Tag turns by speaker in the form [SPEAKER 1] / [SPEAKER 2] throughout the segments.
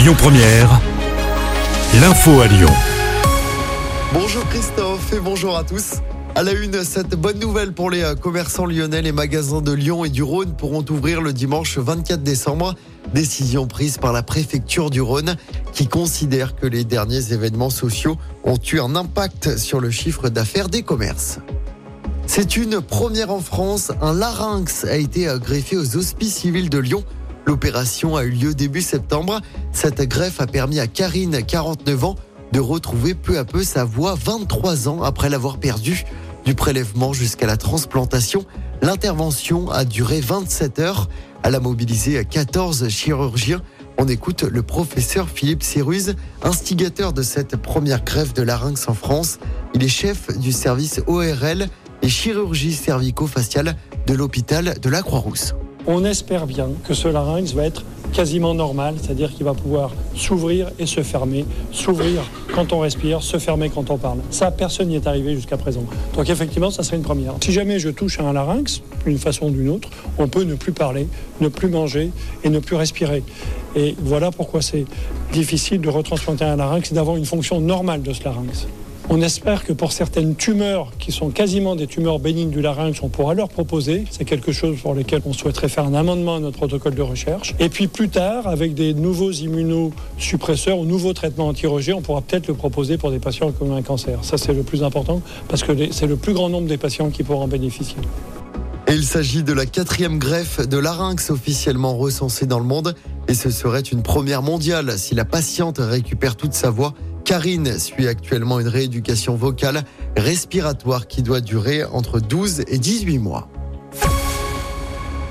[SPEAKER 1] Lyon Première, l'info à Lyon.
[SPEAKER 2] Bonjour Christophe et bonjour à tous. À la une, cette bonne nouvelle pour les euh, commerçants lyonnais, les magasins de Lyon et du Rhône pourront ouvrir le dimanche 24 décembre. Décision prise par la préfecture du Rhône qui considère que les derniers événements sociaux ont eu un impact sur le chiffre d'affaires des commerces. C'est une première en France. Un larynx a été euh, greffé aux hospices civils de Lyon. L'opération a eu lieu début septembre. Cette greffe a permis à Karine, 49 ans, de retrouver peu à peu sa voix 23 ans après l'avoir perdue. Du prélèvement jusqu'à la transplantation, l'intervention a duré 27 heures. Elle a mobilisé 14 chirurgiens. On écoute le professeur Philippe Céruse, instigateur de cette première greffe de larynx en France. Il est chef du service ORL et chirurgie cervico-faciale de l'hôpital de la Croix-Rousse.
[SPEAKER 3] On espère bien que ce larynx va être quasiment normal, c'est-à-dire qu'il va pouvoir s'ouvrir et se fermer, s'ouvrir quand on respire, se fermer quand on parle. Ça, personne n'y est arrivé jusqu'à présent. Donc effectivement, ça serait une première. Si jamais je touche à un larynx, d'une façon ou d'une autre, on peut ne plus parler, ne plus manger et ne plus respirer. Et voilà pourquoi c'est difficile de retransplanter un larynx et d'avoir une fonction normale de ce larynx. On espère que pour certaines tumeurs qui sont quasiment des tumeurs bénignes du larynx, on pourra leur proposer. C'est quelque chose pour lequel on souhaiterait faire un amendement à notre protocole de recherche. Et puis plus tard, avec des nouveaux immunosuppresseurs ou nouveaux traitements anti-rejet, on pourra peut-être le proposer pour des patients qui ont un cancer. Ça, c'est le plus important parce que c'est le plus grand nombre des patients qui pourront bénéficier.
[SPEAKER 2] Il s'agit de la quatrième greffe de larynx officiellement recensée dans le monde. Et ce serait une première mondiale si la patiente récupère toute sa voix Karine suit actuellement une rééducation vocale respiratoire qui doit durer entre 12 et 18 mois.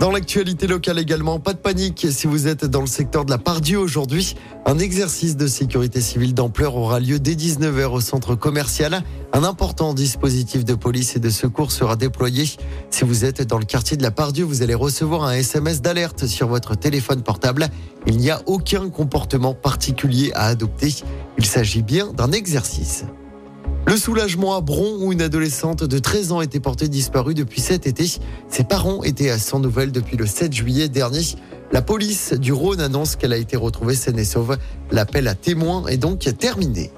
[SPEAKER 2] Dans l'actualité locale également, pas de panique si vous êtes dans le secteur de la Pardieu aujourd'hui. Un exercice de sécurité civile d'ampleur aura lieu dès 19h au centre commercial. Un important dispositif de police et de secours sera déployé. Si vous êtes dans le quartier de la Pardieu, vous allez recevoir un SMS d'alerte sur votre téléphone portable. Il n'y a aucun comportement particulier à adopter. Il s'agit bien d'un exercice. Le soulagement à Bron où une adolescente de 13 ans était portée disparue depuis cet été. Ses parents étaient à sans nouvelles depuis le 7 juillet dernier. La police du Rhône annonce qu'elle a été retrouvée saine et sauve. L'appel à témoins est donc terminé.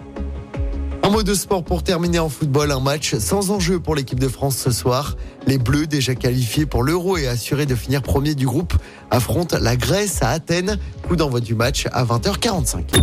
[SPEAKER 2] Un mot de sport pour terminer en football, un match sans enjeu pour l'équipe de France ce soir. Les Bleus, déjà qualifiés pour l'Euro et assurés de finir premier du groupe, affrontent la Grèce à Athènes. Coup d'envoi du match à 20h45.